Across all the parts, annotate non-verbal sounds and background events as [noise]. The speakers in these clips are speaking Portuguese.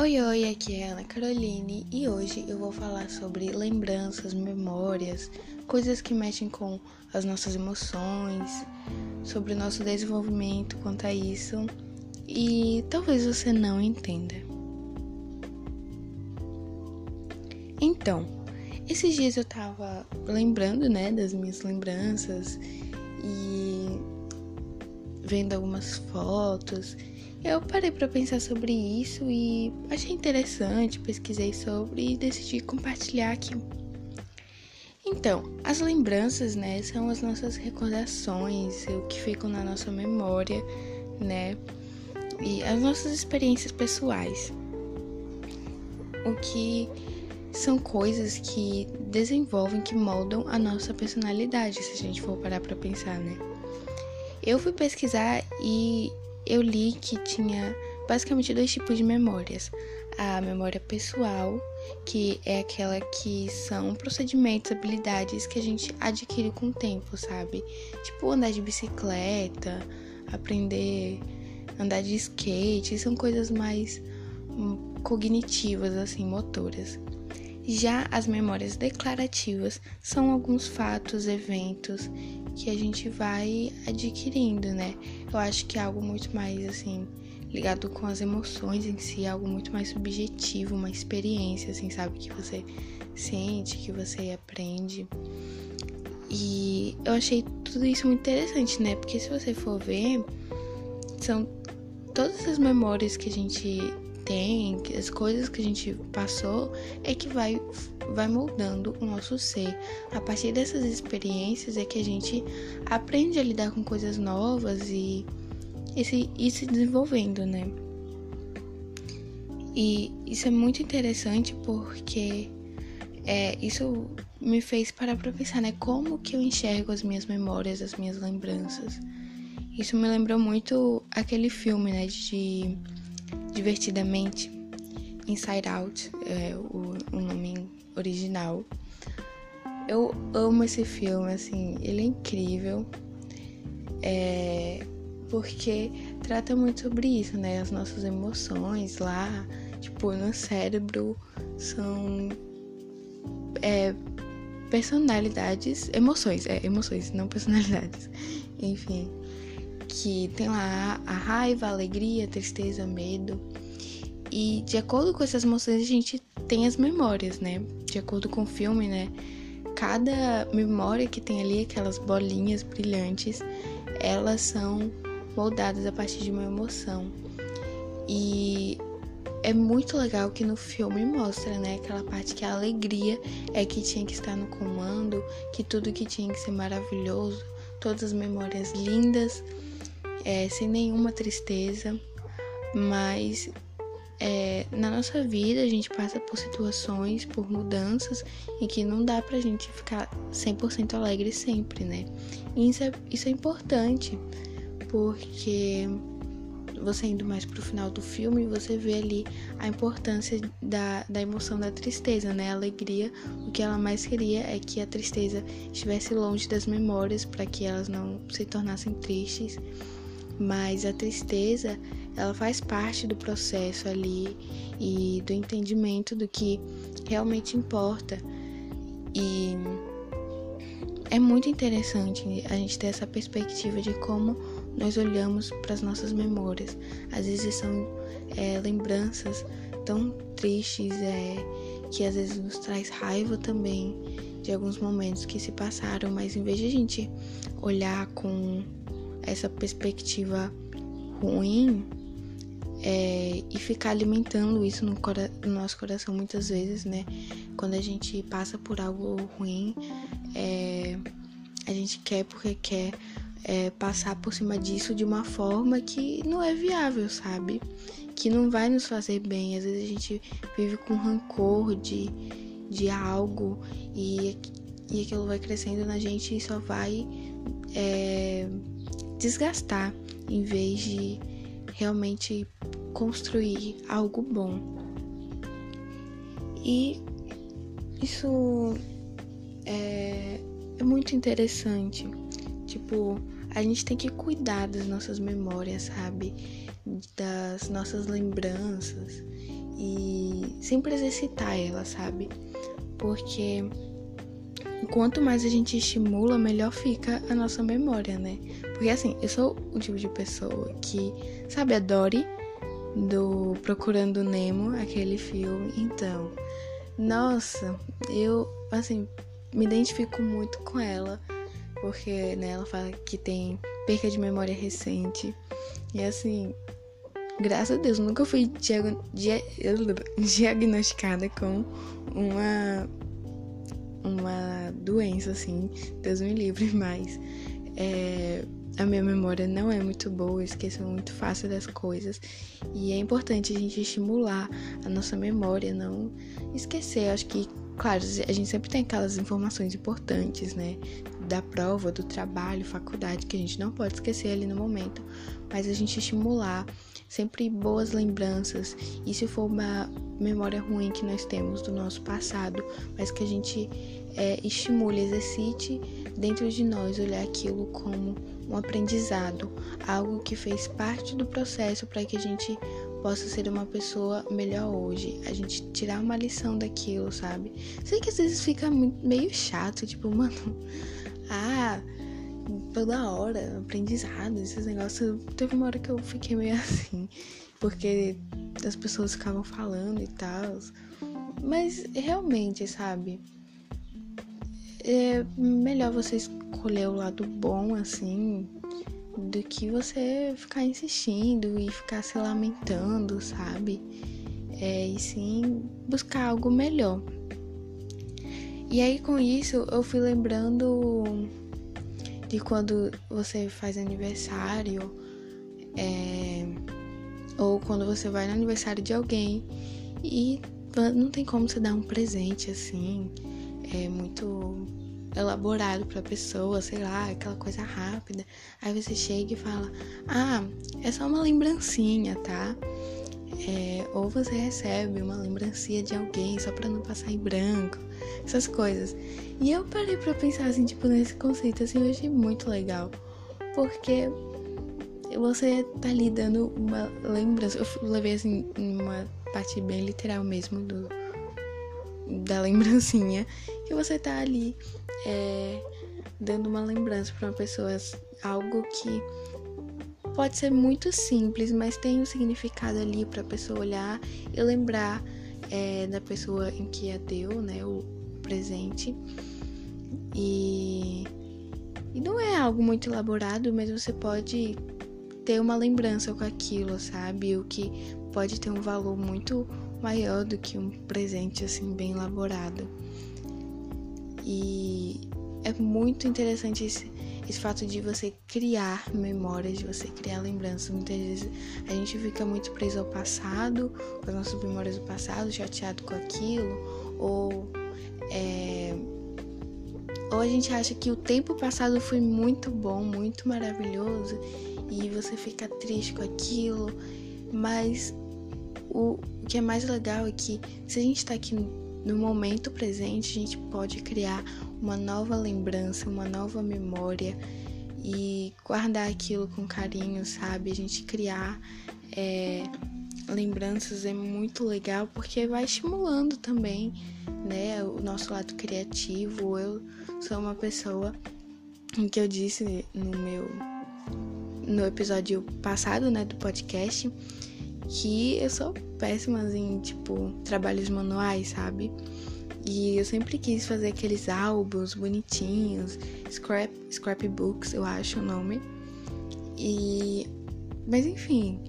Oi, oi, aqui é a Ana Caroline e hoje eu vou falar sobre lembranças, memórias, coisas que mexem com as nossas emoções, sobre o nosso desenvolvimento quanto a isso e talvez você não entenda. Então, esses dias eu tava lembrando, né, das minhas lembranças e vendo algumas fotos eu parei para pensar sobre isso e achei interessante, pesquisei sobre e decidi compartilhar aqui. Então, as lembranças, né, são as nossas recordações, o que ficam na nossa memória, né, e as nossas experiências pessoais. O que são coisas que desenvolvem, que moldam a nossa personalidade, se a gente for parar para pensar, né? Eu fui pesquisar e eu li que tinha basicamente dois tipos de memórias. A memória pessoal, que é aquela que são procedimentos, habilidades que a gente adquire com o tempo, sabe? Tipo andar de bicicleta, aprender andar de skate, são coisas mais hum, cognitivas, assim, motoras. Já as memórias declarativas são alguns fatos, eventos que a gente vai adquirindo, né? Eu acho que é algo muito mais assim ligado com as emoções em si, algo muito mais subjetivo, uma experiência, assim, sabe? Que você sente, que você aprende. E eu achei tudo isso muito interessante, né? Porque se você for ver, são todas as memórias que a gente tem, as coisas que a gente passou, é que vai, vai moldando o nosso ser. A partir dessas experiências é que a gente aprende a lidar com coisas novas e, e, se, e se desenvolvendo, né? E isso é muito interessante porque é, isso me fez parar pra pensar, né? Como que eu enxergo as minhas memórias, as minhas lembranças. Isso me lembrou muito aquele filme, né? De divertidamente. Inside Out é o, o nome original. Eu amo esse filme, assim, ele é incrível. É, porque trata muito sobre isso, né? As nossas emoções lá, tipo, no cérebro são é, personalidades, emoções, é, emoções, não personalidades. [laughs] Enfim, que tem lá a raiva, a alegria, a tristeza, medo. E de acordo com essas emoções, a gente tem as memórias, né? De acordo com o filme, né? Cada memória que tem ali, aquelas bolinhas brilhantes, elas são moldadas a partir de uma emoção. E é muito legal que no filme mostra, né, aquela parte que a alegria é que tinha que estar no comando, que tudo que tinha que ser maravilhoso, todas as memórias lindas é, sem nenhuma tristeza, mas é, na nossa vida a gente passa por situações, por mudanças em que não dá pra gente ficar 100% alegre sempre, né? E isso é, isso é importante, porque você indo mais pro final do filme, você vê ali a importância da, da emoção da tristeza, né? A alegria, o que ela mais queria é que a tristeza estivesse longe das memórias para que elas não se tornassem tristes mas a tristeza ela faz parte do processo ali e do entendimento do que realmente importa. E é muito interessante a gente ter essa perspectiva de como nós olhamos para as nossas memórias. Às vezes são é, lembranças tão tristes é, que às vezes nos traz raiva também de alguns momentos que se passaram, mas em vez de a gente olhar com essa perspectiva ruim é, e ficar alimentando isso no, no, nosso coração muitas vezes, né? Quando a gente passa por algo ruim, é, a gente quer porque quer é, passar por cima disso de uma forma que não é viável, sabe? Que não vai nos fazer bem. Às vezes a gente vive com rancor de, de algo e, e aquilo vai crescendo na gente e só vai é, desgastar em vez de realmente construir algo bom. E isso é, é muito interessante. Tipo, a gente tem que cuidar das nossas memórias, sabe? Das nossas lembranças. e sempre exercitar ela, sabe? Porque quanto mais a gente estimula, melhor fica a nossa memória, né? Porque assim, eu sou o tipo de pessoa que, sabe, a Dory do Procurando Nemo, aquele filme. Então, nossa, eu assim, me identifico muito com ela, porque né, ela fala que tem perca de memória recente. E assim, graças a Deus, nunca fui diag [laughs] diagnosticada com uma uma doença assim, Deus me livre, [laughs] mas é, a minha memória não é muito boa, eu esqueço muito fácil das coisas. E é importante a gente estimular a nossa memória, não esquecer. Acho que, claro, a gente sempre tem aquelas informações importantes, né? Da prova, do trabalho, faculdade, que a gente não pode esquecer ali no momento. Mas a gente estimular sempre boas lembranças. E se for uma memória ruim que nós temos do nosso passado, mas que a gente é, estimule, exercite dentro de nós olhar aquilo como um aprendizado, algo que fez parte do processo para que a gente possa ser uma pessoa melhor hoje, a gente tirar uma lição daquilo, sabe? Sei que às vezes fica meio chato, tipo, [laughs] mano, ah, toda hora, aprendizado, esses negócios. Teve uma hora que eu fiquei meio [laughs] assim, porque as pessoas ficavam falando e tal. Mas realmente, sabe? É melhor você escolher o lado bom, assim, do que você ficar insistindo e ficar se lamentando, sabe? É, e sim buscar algo melhor. E aí com isso eu fui lembrando de quando você faz aniversário, é, ou quando você vai no aniversário de alguém e não tem como você dar um presente assim, é muito elaborado para a pessoa, sei lá, aquela coisa rápida. Aí você chega e fala: "Ah, é só uma lembrancinha, tá?" É, ou você recebe uma lembrancinha de alguém só para não passar em branco, essas coisas. E eu parei para pensar assim, tipo, nesse conceito assim, eu achei muito legal, porque você tá ali dando uma lembrança. Eu levei assim uma parte bem literal mesmo do da lembrancinha [laughs] que você tá ali é, dando uma lembrança para uma pessoa, algo que pode ser muito simples, mas tem um significado ali para a pessoa olhar e lembrar é, da pessoa em que a deu, né, o presente. E, e não é algo muito elaborado, mas você pode ter uma lembrança com aquilo, sabe? O que pode ter um valor muito maior do que um presente assim bem elaborado. E é muito interessante esse, esse fato de você criar memórias, de você criar lembranças. Muitas vezes a gente fica muito preso ao passado, com as nossas memórias do passado, chateado com aquilo, ou é, ou a gente acha que o tempo passado foi muito bom, muito maravilhoso, e você fica triste com aquilo, mas o, o que é mais legal é que se a gente está aqui no momento presente, a gente pode criar uma nova lembrança, uma nova memória e guardar aquilo com carinho, sabe? A gente criar é, lembranças é muito legal porque vai estimulando também, né, o nosso lado criativo. Eu sou uma pessoa que eu disse no meu no episódio passado, né, do podcast, que eu sou péssima em, tipo, trabalhos manuais, sabe? E eu sempre quis fazer aqueles álbuns bonitinhos, scrap, scrapbooks, eu acho o nome. E mas enfim,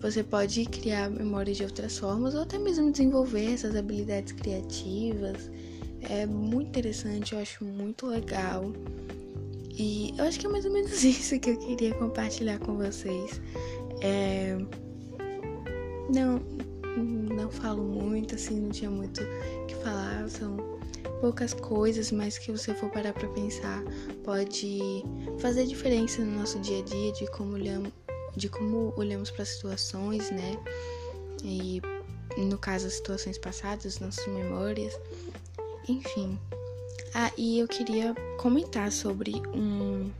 você pode criar memórias de outras formas ou até mesmo desenvolver essas habilidades criativas. É muito interessante, eu acho muito legal. E eu acho que é mais ou menos [laughs] isso que eu queria compartilhar com vocês. É... Não, não falo muito, assim, não tinha muito o que falar, são poucas coisas, mas que você for parar pra pensar pode fazer diferença no nosso dia a dia, de como olhamos, de como olhamos para situações, né? E no caso as situações passadas, nossas memórias, enfim. Ah, e eu queria comentar sobre um,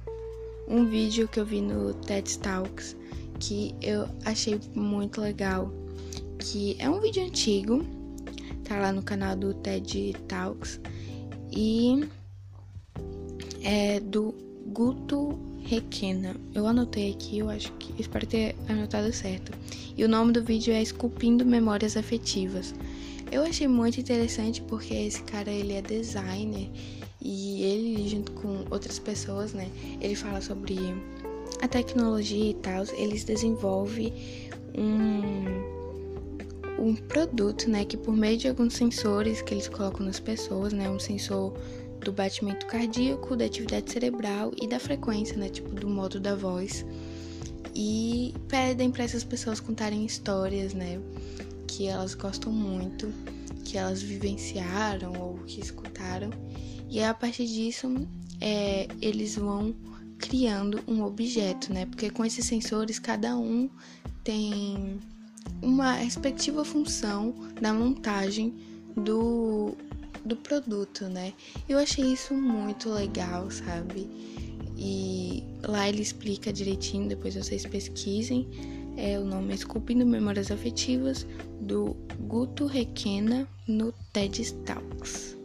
um vídeo que eu vi no TED Talks que eu achei muito legal que é um vídeo antigo, tá lá no canal do TED Talks e é do Guto Requena. Eu anotei aqui, eu acho que espero ter anotado certo. E o nome do vídeo é Esculpindo Memórias Afetivas. Eu achei muito interessante porque esse cara ele é designer e ele junto com outras pessoas, né? Ele fala sobre a tecnologia e tal. Eles desenvolvem um um produto, né, que por meio de alguns sensores que eles colocam nas pessoas, né, um sensor do batimento cardíaco, da atividade cerebral e da frequência, né? Tipo, do modo da voz. E pedem para essas pessoas contarem histórias, né? Que elas gostam muito, que elas vivenciaram ou que escutaram. E a partir disso, é, eles vão criando um objeto, né? Porque com esses sensores, cada um tem uma respectiva função na montagem do, do produto, né? Eu achei isso muito legal, sabe? E lá ele explica direitinho, depois vocês pesquisem. É, o nome é Esculpindo Memórias Afetivas, do Guto Requena, no TED Talks.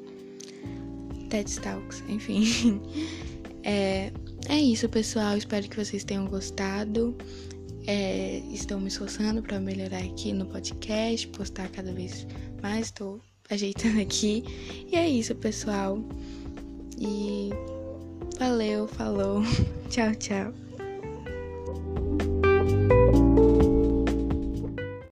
TED Talks, enfim. [laughs] É, é isso, pessoal. Espero que vocês tenham gostado. É, estou me esforçando para melhorar aqui no podcast, postar cada vez mais. Estou ajeitando aqui. E é isso, pessoal. E valeu, falou. [laughs] tchau, tchau.